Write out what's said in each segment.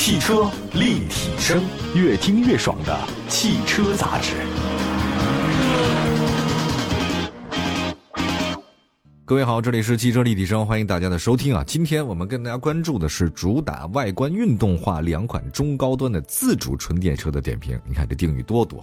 汽车立体声，越听越爽的汽车杂志。各位好，这里是汽车立体声，欢迎大家的收听啊！今天我们跟大家关注的是主打外观运动化两款中高端的自主纯电车的点评。你看这定语多多。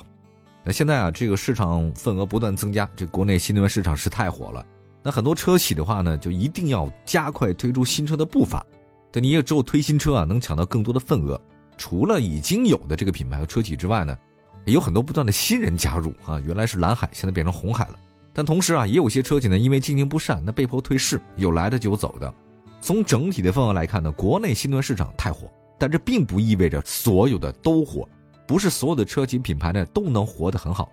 那现在啊，这个市场份额不断增加，这国内新能源市场是太火了。那很多车企的话呢，就一定要加快推出新车的步伐。但，你也只有推新车啊，能抢到更多的份额。除了已经有的这个品牌和车企之外呢，也有很多不断的新人加入啊。原来是蓝海，现在变成红海了。但同时啊，也有些车企呢，因为经营不善，那被迫退市，有来的就有走的。从整体的份额来看呢，国内新能源市场太火，但这并不意味着所有的都火，不是所有的车企品牌呢都能活得很好。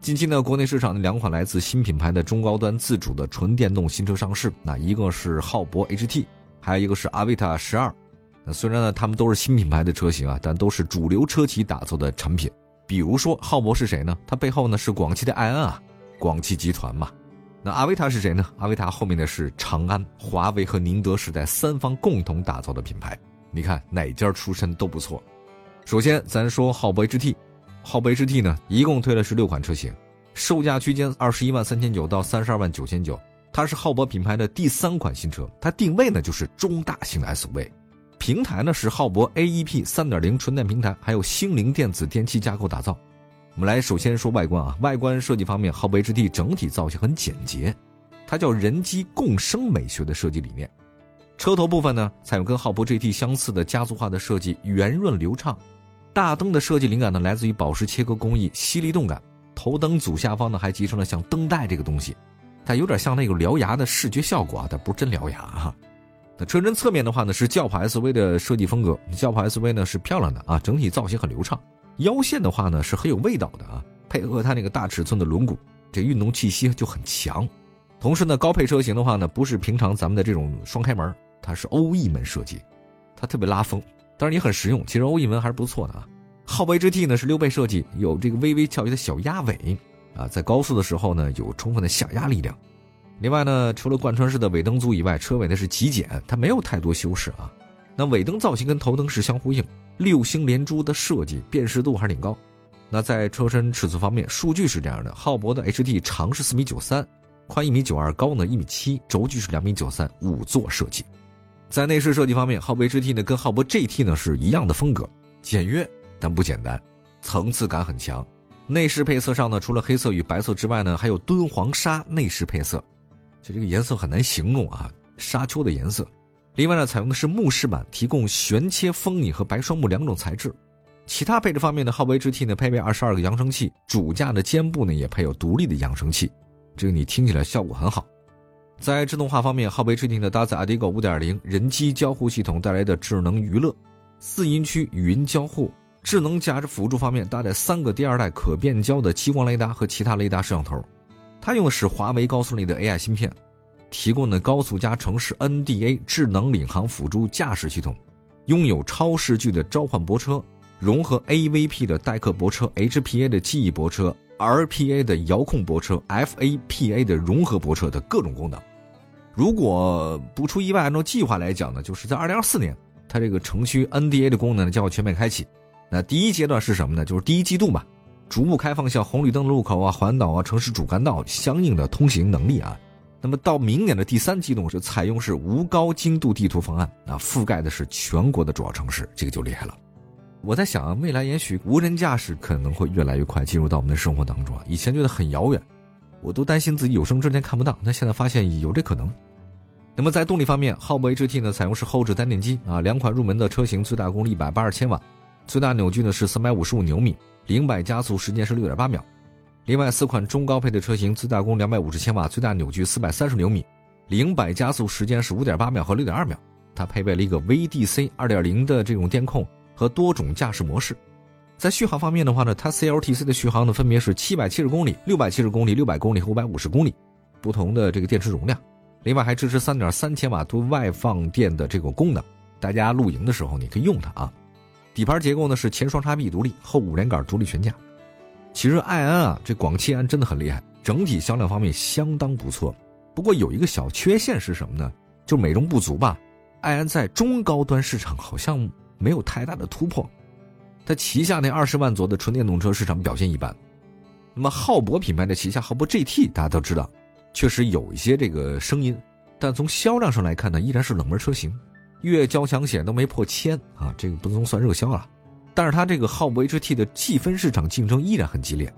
近期呢，国内市场的两款来自新品牌的中高端自主的纯电动新车上市，那一个是浩博 HT，还有一个是阿维塔十二。那虽然呢，他们都是新品牌的车型啊，但都是主流车企打造的产品。比如说浩博是谁呢？它背后呢是广汽的埃安啊。广汽集团嘛，那阿维塔是谁呢？阿维塔后面的是长安、华为和宁德时代三方共同打造的品牌。你看哪家出身都不错。首先，咱说浩博 HT，浩博 HT 呢，一共推了十六款车型，售价区间二十一万三千九到三十二万九千九。它是浩博品牌的第三款新车，它定位呢就是中大型的 SUV，平台呢是浩博 AEP 三点零纯电平台，还有星灵电子电气架构打造。我们来首先说外观啊，外观设计方面，浩博 HT 整体造型很简洁，它叫人机共生美学的设计理念。车头部分呢，采用跟浩博 GT 相似的家族化的设计，圆润流畅。大灯的设计灵感呢，来自于宝石切割工艺，犀利动感。头灯组下方呢，还集成了像灯带这个东西，它有点像那个獠牙的视觉效果啊，但不是真獠牙哈。那车身侧面的话呢，是轿跑 SUV 的设计风格，轿跑 SUV 呢是漂亮的啊，整体造型很流畅。腰线的话呢是很有味道的啊，配合它那个大尺寸的轮毂，这运动气息就很强。同时呢，高配车型的话呢，不是平常咱们的这种双开门，它是欧翼门设计，它特别拉风，当然也很实用。其实欧翼门还是不错的啊。浩博 HT 呢是溜背设计，有这个微微翘起的小鸭尾啊，在高速的时候呢有充分的下压力量。另外呢，除了贯穿式的尾灯组以外，车尾呢是极简，它没有太多修饰啊。那尾灯造型跟头灯是相呼应。六星连珠的设计辨识度还是挺高。那在车身尺寸方面，数据是这样的：浩博的 HT 长是四米九三，宽一米九二，高呢一米七，轴距是两米九三，五座设计。在内饰设计方面，浩博 HT 呢跟浩博 GT 呢是一样的风格，简约但不简单，层次感很强。内饰配色上呢，除了黑色与白色之外呢，还有敦煌沙内饰配色，这个颜色很难形容啊，沙丘的颜色。另外呢，采用的是木饰板，提供旋切风拟和白双木两种材质。其他配置方面呢，浩博 HT 呢配备二十二个扬声器，主驾的肩部呢也配有独立的扬声器，这个你听起来效果很好。在智能化方面，浩博 HT 呢搭载 Adigo 五点零人机交互系统带来的智能娱乐，四音区语音交互，智能驾驶辅助方面搭载三个第二代可变焦的激光雷达和其他雷达摄像头，它用的是华为高速内的 AI 芯片。提供的高速加城市 NDA 智能领航辅助驾驶系统，拥有超视距的召唤泊车，融合 AVP 的代客泊车、HPA 的记忆泊车、RPA 的遥控泊车、FAPA 的融合泊车的各种功能。如果不出意外，按照计划来讲呢，就是在2024年，它这个城区 NDA 的功能将会全面开启。那第一阶段是什么呢？就是第一季度吧，逐步开放像红绿灯路口啊、环岛啊、城市主干道相应的通行能力啊。那么到明年的第三季度，就采用是无高精度地图方案啊，覆盖的是全国的主要城市，这个就厉害了。我在想啊，未来也许无人驾驶可能会越来越快进入到我们的生活当中啊。以前觉得很遥远，我都担心自己有生之年看不到，那现在发现有这可能。那么在动力方面，浩博 HT 呢采用是后置单电机啊，两款入门的车型最大功率一百八十千瓦，最大扭矩呢是三百五十五牛米，零百加速时间是六点八秒。另外四款中高配的车型，最大功两百五十千瓦，最大扭矩四百三十牛米，零百加速时间是五点八秒和六点二秒。它配备了一个 VDC 二点零的这种电控和多种驾驶模式。在续航方面的话呢，它 CLTC 的续航呢分别是七百七十公里、六百七十公里、六百公里和五百五十公里，不同的这个电池容量。另外还支持三点三千瓦多外放电的这个功能，大家露营的时候你可以用它啊。底盘结构呢是前双叉臂独立，后五连杆独立悬架。其实爱安啊，这广汽安真的很厉害，整体销量方面相当不错。不过有一个小缺陷是什么呢？就美中不足吧。爱安在中高端市场好像没有太大的突破。它旗下那二十万左右的纯电动车市场表现一般。那么浩博品牌的旗下浩博 GT，大家都知道，确实有一些这个声音，但从销量上来看呢，依然是冷门车型，月交强险都没破千啊，这个不能算热销了。但是它这个浩博 HT 的细分市场竞争依然很激烈，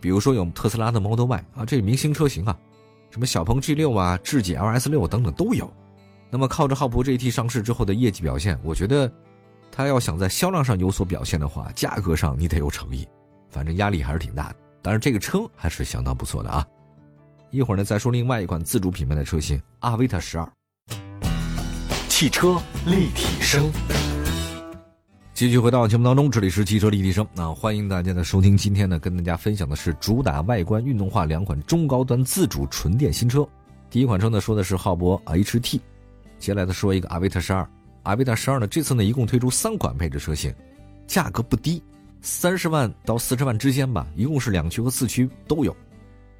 比如说有特斯拉的 Model Y 啊，这明星车型啊，什么小鹏 G6 啊、智己 LS6 等等都有。那么靠着浩博 GT 上市之后的业绩表现，我觉得，它要想在销量上有所表现的话，价格上你得有诚意，反正压力还是挺大的。但是这个车还是相当不错的啊！一会儿呢再说另外一款自主品牌的车型阿维塔十二。汽车立体声，继续回到节目当中，这里是汽车立体声啊！欢迎大家的收听。今天呢，跟大家分享的是主打外观运动化两款中高端自主纯电新车。第一款车呢说的是浩博 HT，接下来再说一个阿维塔十二。阿维塔十二呢这次呢一共推出三款配置车型，价格不低。三十万到四十万之间吧，一共是两驱和四驱都有。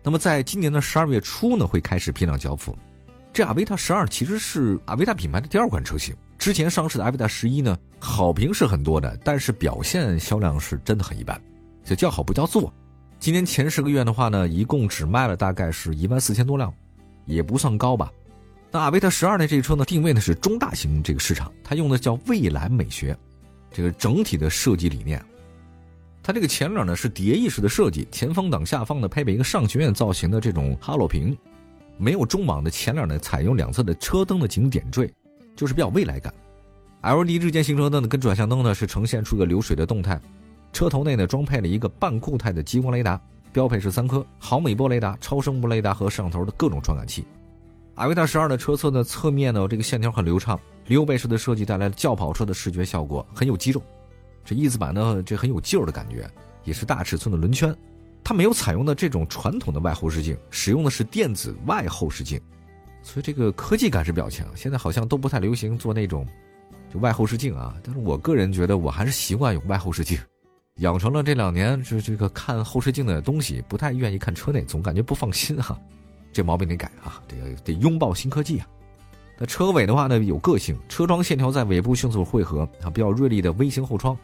那么在今年的十二月初呢，会开始批量交付。这阿维塔十二其实是阿维塔品牌的第二款车型。之前上市的阿维塔十一呢，好评是很多的，但是表现销量是真的很一般，就叫好不叫座。今年前十个月的话呢，一共只卖了大概是一万四千多辆，也不算高吧。那阿维塔十二呢，这个车呢定位呢是中大型这个市场，它用的叫蔚蓝美学，这个整体的设计理念。它这个前脸呢是蝶翼式的设计，前风挡下方呢配备一个上学院造型的这种哈罗屏，没有中网的前脸呢采用两侧的车灯的进行点缀，就是比较未来感。LED 日间行车灯呢跟转向灯呢是呈现出一个流水的动态，车头内呢装配了一个半固态的激光雷达，标配是三颗毫米波雷达、超声波雷达和摄像头的各种传感器。阿维塔十二的车侧呢侧面呢这个线条很流畅，溜背式的设计带来了轿跑车的视觉效果，很有肌肉。这翼子板呢，这很有劲儿的感觉，也是大尺寸的轮圈。它没有采用的这种传统的外后视镜，使用的是电子外后视镜，所以这个科技感是比较强。现在好像都不太流行做那种就外后视镜啊，但是我个人觉得我还是习惯用外后视镜，养成了这两年这这个看后视镜的东西，不太愿意看车内，总感觉不放心哈。这毛病得改啊，这个得拥抱新科技啊。那车尾的话呢，有个性，车窗线条在尾部迅速汇合啊，比较锐利的微型后窗。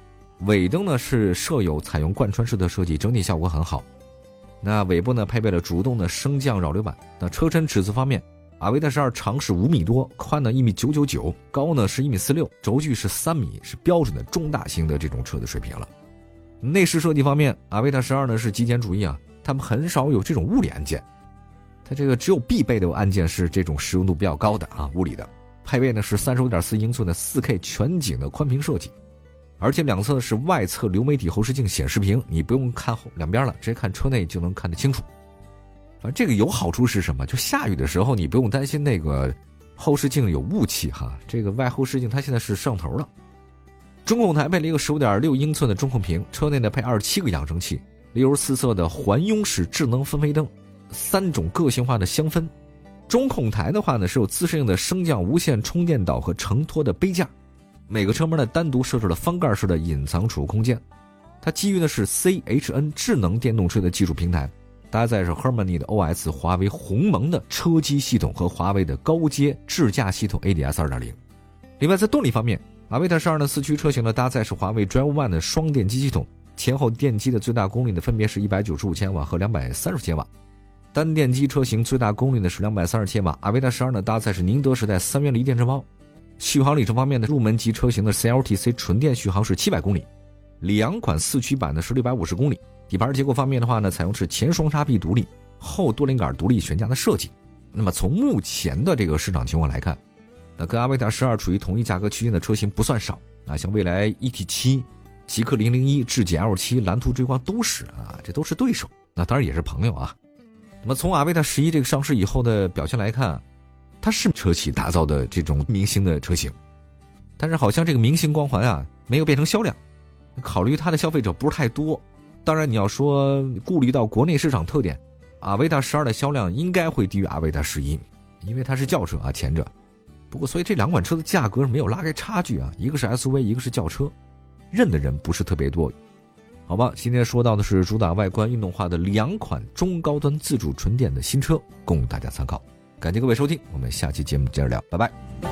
尾灯呢是设有采用贯穿式的设计，整体效果很好。那尾部呢配备了主动的升降扰流板。那车身尺寸方面，阿维塔十二长是五米多，宽呢一米九九九，高呢是一米四六，轴距是三米，是标准的中大型的这种车的水平了。内饰设计方面，阿维塔十二呢是极简主义啊，他们很少有这种物理按键，它这个只有必备的按键是这种实用度比较高的啊，物理的。配备呢是三十五点四英寸的四 K 全景的宽屏设计。而且两侧是外侧流媒体后视镜显示屏，你不用看后两边了，直接看车内就能看得清楚。反正这个有好处是什么？就下雨的时候你不用担心那个后视镜有雾气哈。这个外后视镜它现在是摄像头了。中控台配了一个十五点六英寸的中控屏，车内呢配二十七个扬声器，六十四色的环拥式智能氛围灯，三种个性化的香氛。中控台的话呢是有自适应的升降无线充电岛和承托的杯架。每个车门呢单独设置了翻盖式的隐藏储物空间，它基于的是 CHN 智能电动车的技术平台，搭载是 Harmony 的 OS、华为鸿蒙的车机系统和华为的高阶智驾系统 ADS 2.0。另外在动力方面，阿维塔十二的四驱车型呢搭载是华为 Drive One 的双电机系统，前后电机的最大功率呢分别是一百九十五千瓦和两百三十千瓦，单电机车型最大功率呢是两百三十千瓦。阿维塔十二呢搭载是宁德时代三元锂电池包。续航里程方面的入门级车型的 CLTC 纯电续航是七百公里，两款四驱版的是六百五十公里。底盘结构方面的话呢，采用是前双叉臂独立、后多连杆独立悬架的设计。那么从目前的这个市场情况来看，那跟阿维塔十二处于同一价格区间的车型不算少啊，像蔚来 ET7、极氪零零一、智己 L 七、蓝图追光都是啊，这都是对手，那当然也是朋友啊。那么从阿维塔十一这个上市以后的表现来看。它是车企打造的这种明星的车型，但是好像这个明星光环啊没有变成销量。考虑它的消费者不是太多，当然你要说顾虑到国内市场特点，阿维塔十二的销量应该会低于阿维塔十一，因为它是轿车啊前者。不过所以这两款车的价格是没有拉开差距啊，一个是 SUV，一个是轿车，认的人不是特别多。好吧，今天说到的是主打外观运动化的两款中高端自主纯电的新车，供大家参考。感谢各位收听，我们下期节目接着聊，拜拜。